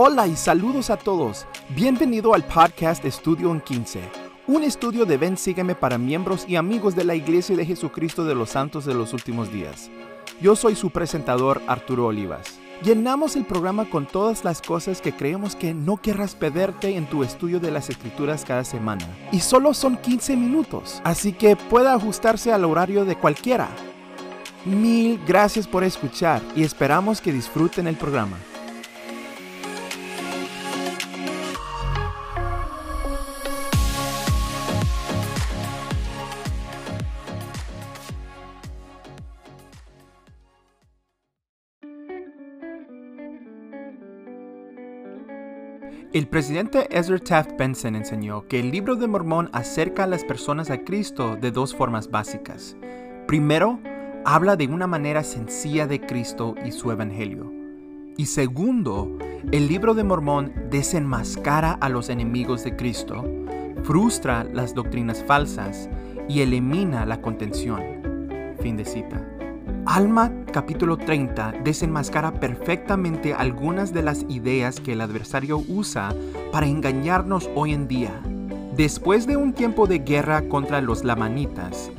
Hola y saludos a todos. Bienvenido al podcast Estudio en 15, un estudio de Ven Sígueme para miembros y amigos de la Iglesia de Jesucristo de los Santos de los Últimos Días. Yo soy su presentador Arturo Olivas. Llenamos el programa con todas las cosas que creemos que no querrás perderte en tu estudio de las escrituras cada semana. Y solo son 15 minutos, así que puede ajustarse al horario de cualquiera. Mil gracias por escuchar y esperamos que disfruten el programa. El presidente Ezra Taft Benson enseñó que el libro de Mormón acerca a las personas a Cristo de dos formas básicas. Primero, habla de una manera sencilla de Cristo y su evangelio. Y segundo, el libro de Mormón desenmascara a los enemigos de Cristo, frustra las doctrinas falsas y elimina la contención. Fin de cita. Alma capítulo 30 desenmascara perfectamente algunas de las ideas que el adversario usa para engañarnos hoy en día. Después de un tiempo de guerra contra los lamanitas,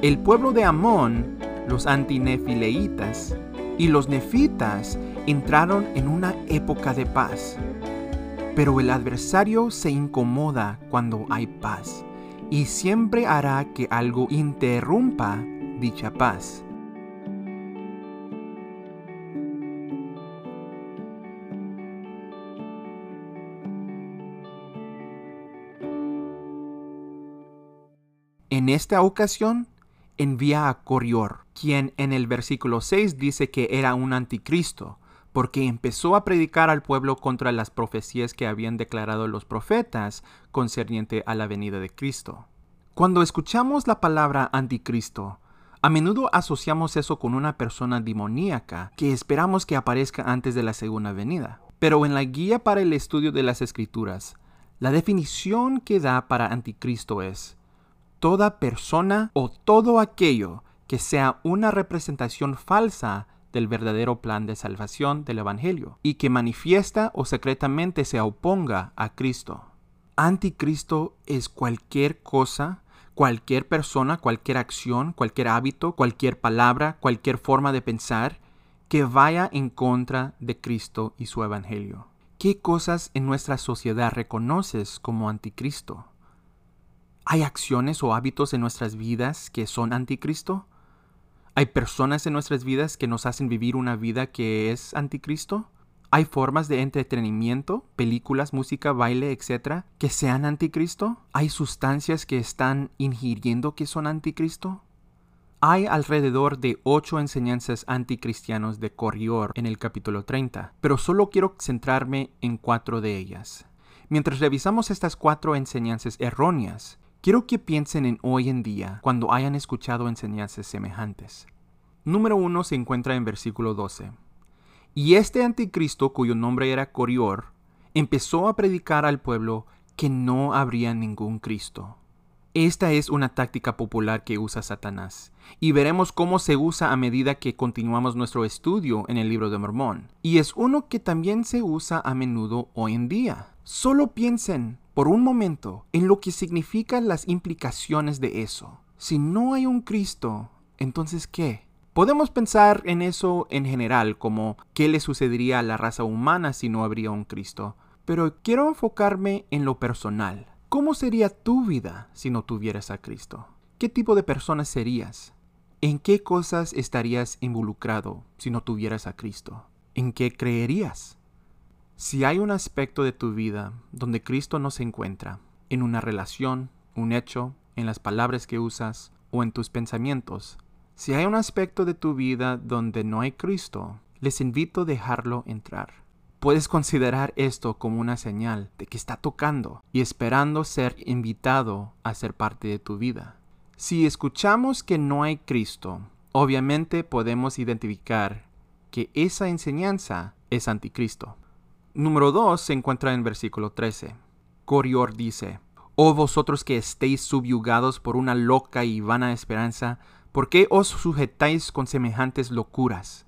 el pueblo de Amón, los antinefileitas y los nefitas entraron en una época de paz. Pero el adversario se incomoda cuando hay paz y siempre hará que algo interrumpa dicha paz. En esta ocasión, envía a Corior, quien en el versículo 6 dice que era un anticristo, porque empezó a predicar al pueblo contra las profecías que habían declarado los profetas concerniente a la venida de Cristo. Cuando escuchamos la palabra anticristo, a menudo asociamos eso con una persona demoníaca que esperamos que aparezca antes de la segunda venida. Pero en la guía para el estudio de las escrituras, la definición que da para anticristo es toda persona o todo aquello que sea una representación falsa del verdadero plan de salvación del Evangelio y que manifiesta o secretamente se oponga a Cristo. Anticristo es cualquier cosa, cualquier persona, cualquier acción, cualquier hábito, cualquier palabra, cualquier forma de pensar que vaya en contra de Cristo y su Evangelio. ¿Qué cosas en nuestra sociedad reconoces como anticristo? ¿Hay acciones o hábitos en nuestras vidas que son anticristo? ¿Hay personas en nuestras vidas que nos hacen vivir una vida que es anticristo? ¿Hay formas de entretenimiento, películas, música, baile, etcétera, que sean anticristo? ¿Hay sustancias que están ingiriendo que son anticristo? Hay alrededor de ocho enseñanzas anticristianos de Corrior en el capítulo 30, pero solo quiero centrarme en cuatro de ellas. Mientras revisamos estas cuatro enseñanzas erróneas, Quiero que piensen en hoy en día cuando hayan escuchado enseñanzas semejantes. Número 1 se encuentra en versículo 12. Y este anticristo, cuyo nombre era Corior, empezó a predicar al pueblo que no habría ningún Cristo. Esta es una táctica popular que usa Satanás, y veremos cómo se usa a medida que continuamos nuestro estudio en el libro de Mormón. Y es uno que también se usa a menudo hoy en día. Solo piensen por un momento en lo que significan las implicaciones de eso. Si no hay un Cristo, entonces ¿qué? Podemos pensar en eso en general, como qué le sucedería a la raza humana si no habría un Cristo, pero quiero enfocarme en lo personal. ¿Cómo sería tu vida si no tuvieras a Cristo? ¿Qué tipo de persona serías? ¿En qué cosas estarías involucrado si no tuvieras a Cristo? ¿En qué creerías? Si hay un aspecto de tu vida donde Cristo no se encuentra, en una relación, un hecho, en las palabras que usas o en tus pensamientos, si hay un aspecto de tu vida donde no hay Cristo, les invito a dejarlo entrar. Puedes considerar esto como una señal de que está tocando y esperando ser invitado a ser parte de tu vida. Si escuchamos que no hay Cristo, obviamente podemos identificar que esa enseñanza es anticristo. Número 2 se encuentra en versículo 13. Corior dice, Oh vosotros que estéis subyugados por una loca y vana esperanza, ¿por qué os sujetáis con semejantes locuras?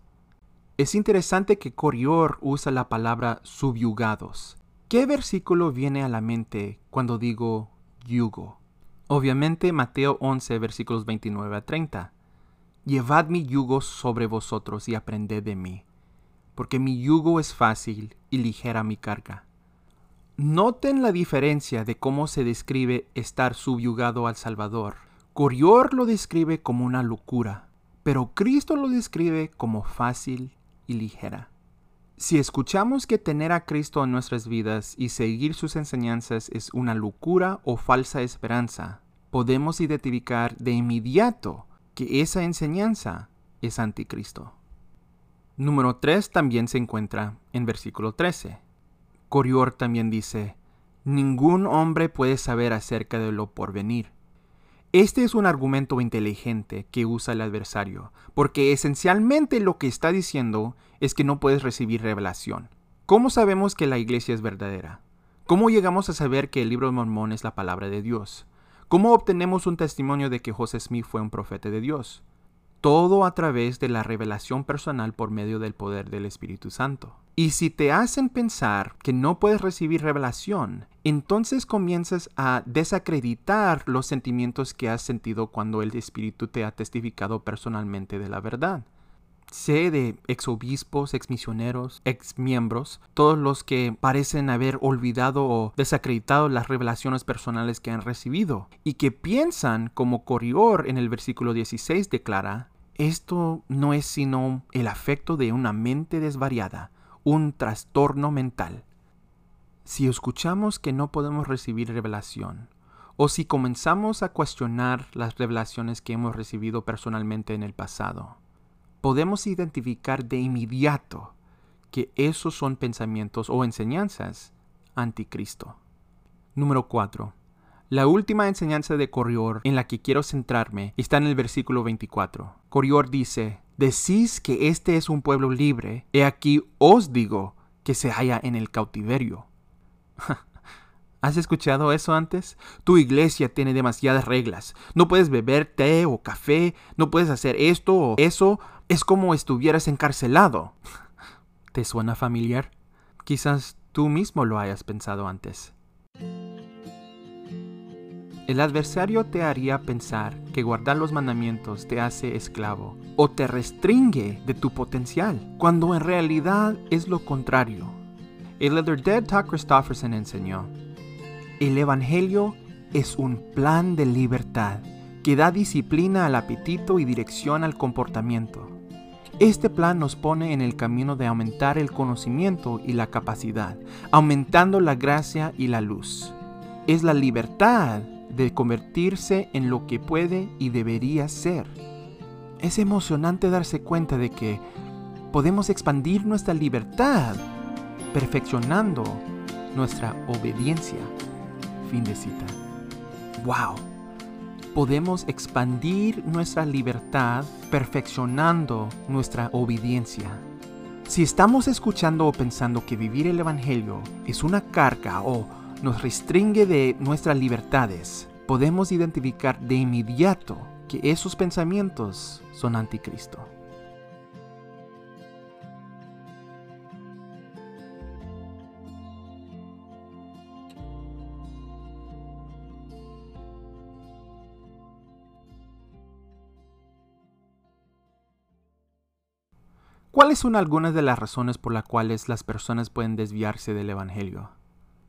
Es interesante que Corior usa la palabra subyugados. ¿Qué versículo viene a la mente cuando digo yugo? Obviamente Mateo 11 versículos 29 a 30. Llevad mi yugo sobre vosotros y aprended de mí, porque mi yugo es fácil y ligera mi carga. Noten la diferencia de cómo se describe estar subyugado al Salvador. Corior lo describe como una locura, pero Cristo lo describe como fácil y ligera. Si escuchamos que tener a Cristo en nuestras vidas y seguir sus enseñanzas es una locura o falsa esperanza, podemos identificar de inmediato que esa enseñanza es anticristo. Número 3 también se encuentra en versículo 13. Corior también dice, ningún hombre puede saber acerca de lo porvenir. Este es un argumento inteligente que usa el adversario, porque esencialmente lo que está diciendo es que no puedes recibir revelación. ¿Cómo sabemos que la iglesia es verdadera? ¿Cómo llegamos a saber que el libro de Mormón es la palabra de Dios? ¿Cómo obtenemos un testimonio de que José Smith fue un profeta de Dios? Todo a través de la revelación personal por medio del poder del Espíritu Santo. Y si te hacen pensar que no puedes recibir revelación, entonces comienzas a desacreditar los sentimientos que has sentido cuando el Espíritu te ha testificado personalmente de la verdad. Sé de exobispos, exmisioneros, exmiembros, todos los que parecen haber olvidado o desacreditado las revelaciones personales que han recibido y que piensan, como Corior en el versículo 16 declara, esto no es sino el afecto de una mente desvariada, un trastorno mental. Si escuchamos que no podemos recibir revelación, o si comenzamos a cuestionar las revelaciones que hemos recibido personalmente en el pasado, podemos identificar de inmediato que esos son pensamientos o enseñanzas anticristo. Número 4. La última enseñanza de Corior en la que quiero centrarme está en el versículo 24. Corior dice, Decís que este es un pueblo libre, he aquí os digo que se halla en el cautiverio. ¿Has escuchado eso antes? Tu iglesia tiene demasiadas reglas. No puedes beber té o café, no puedes hacer esto o eso. Es como estuvieras encarcelado. ¿Te suena familiar? Quizás tú mismo lo hayas pensado antes. El adversario te haría pensar que guardar los mandamientos te hace esclavo o te restringe de tu potencial, cuando en realidad es lo contrario. El Dead Talk Christofferson enseñó, el Evangelio es un plan de libertad que da disciplina al apetito y dirección al comportamiento. Este plan nos pone en el camino de aumentar el conocimiento y la capacidad, aumentando la gracia y la luz. Es la libertad de convertirse en lo que puede y debería ser. Es emocionante darse cuenta de que podemos expandir nuestra libertad perfeccionando nuestra obediencia. Fin de cita. ¡Wow! Podemos expandir nuestra libertad perfeccionando nuestra obediencia. Si estamos escuchando o pensando que vivir el Evangelio es una carga o nos restringe de nuestras libertades, podemos identificar de inmediato que esos pensamientos son anticristo. ¿Cuáles son algunas de las razones por las cuales las personas pueden desviarse del Evangelio?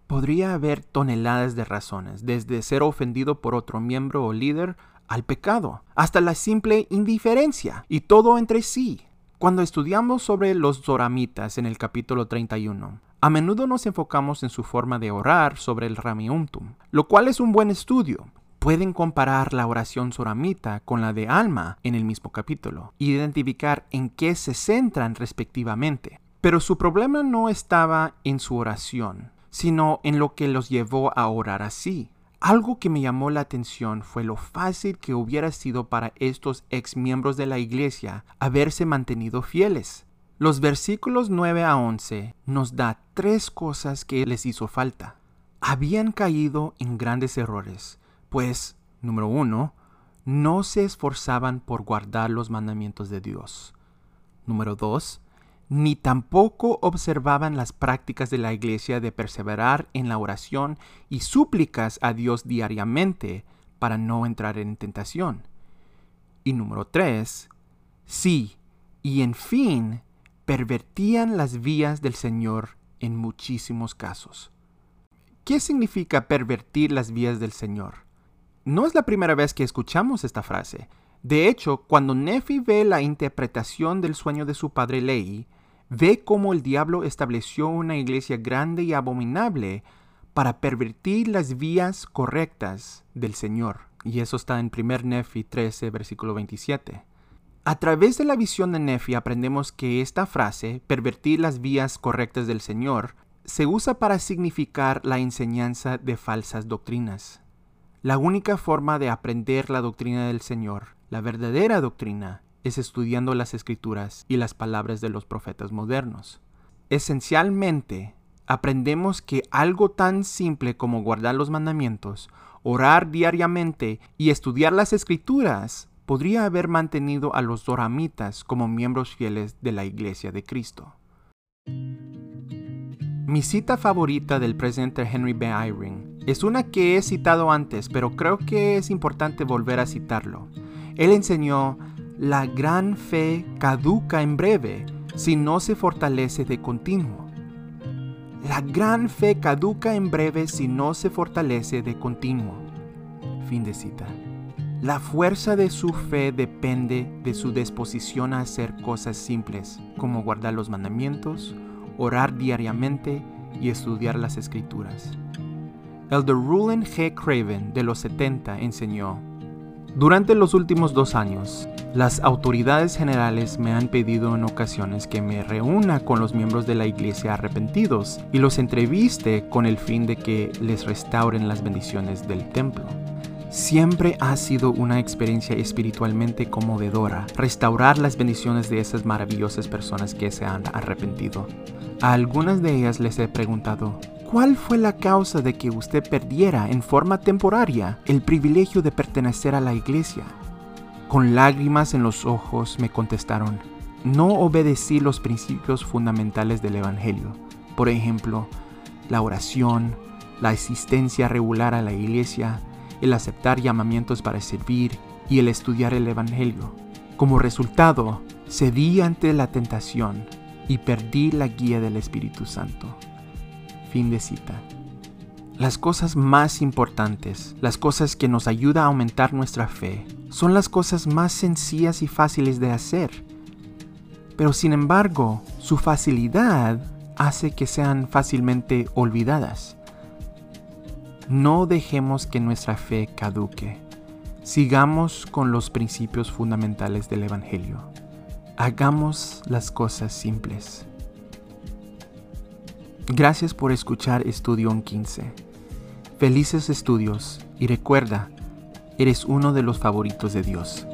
Podría haber toneladas de razones, desde ser ofendido por otro miembro o líder al pecado, hasta la simple indiferencia, y todo entre sí. Cuando estudiamos sobre los zoramitas en el capítulo 31, a menudo nos enfocamos en su forma de orar sobre el ramiuntum, lo cual es un buen estudio. Pueden comparar la oración zoramita con la de Alma en el mismo capítulo, y identificar en qué se centran respectivamente. Pero su problema no estaba en su oración, sino en lo que los llevó a orar así. Algo que me llamó la atención fue lo fácil que hubiera sido para estos ex miembros de la iglesia haberse mantenido fieles. Los versículos 9 a 11 nos da tres cosas que les hizo falta. Habían caído en grandes errores, pues, número uno, no se esforzaban por guardar los mandamientos de Dios. Número dos, ni tampoco observaban las prácticas de la iglesia de perseverar en la oración y súplicas a Dios diariamente para no entrar en tentación. Y número tres, sí, y en fin, pervertían las vías del Señor en muchísimos casos. ¿Qué significa pervertir las vías del Señor? No es la primera vez que escuchamos esta frase. De hecho, cuando Nefi ve la interpretación del sueño de su padre Lei, ve cómo el diablo estableció una iglesia grande y abominable para pervertir las vías correctas del Señor. Y eso está en 1 Nefi 13, versículo 27. A través de la visión de Nefi aprendemos que esta frase, pervertir las vías correctas del Señor, se usa para significar la enseñanza de falsas doctrinas. La única forma de aprender la doctrina del Señor, la verdadera doctrina, es estudiando las escrituras y las palabras de los profetas modernos. Esencialmente, aprendemos que algo tan simple como guardar los mandamientos, orar diariamente y estudiar las escrituras podría haber mantenido a los doramitas como miembros fieles de la Iglesia de Cristo. Mi cita favorita del presidente Henry B. Eyring es una que he citado antes, pero creo que es importante volver a citarlo. Él enseñó, la gran fe caduca en breve si no se fortalece de continuo. La gran fe caduca en breve si no se fortalece de continuo. Fin de cita. La fuerza de su fe depende de su disposición a hacer cosas simples, como guardar los mandamientos, orar diariamente y estudiar las escrituras. Elder Rulon G. Craven de los 70 enseñó, Durante los últimos dos años, las autoridades generales me han pedido en ocasiones que me reúna con los miembros de la iglesia arrepentidos y los entreviste con el fin de que les restauren las bendiciones del templo. Siempre ha sido una experiencia espiritualmente conmovedora restaurar las bendiciones de esas maravillosas personas que se han arrepentido. A algunas de ellas les he preguntado, ¿cuál fue la causa de que usted perdiera en forma temporaria el privilegio de pertenecer a la iglesia? Con lágrimas en los ojos me contestaron, no obedecí los principios fundamentales del Evangelio. Por ejemplo, la oración, la asistencia regular a la iglesia, el aceptar llamamientos para servir y el estudiar el Evangelio. Como resultado, cedí ante la tentación y perdí la guía del Espíritu Santo. Fin de cita. Las cosas más importantes, las cosas que nos ayudan a aumentar nuestra fe, son las cosas más sencillas y fáciles de hacer. Pero sin embargo, su facilidad hace que sean fácilmente olvidadas. No dejemos que nuestra fe caduque. Sigamos con los principios fundamentales del Evangelio. Hagamos las cosas simples. Gracias por escuchar Estudio 15. Felices estudios y recuerda, eres uno de los favoritos de Dios.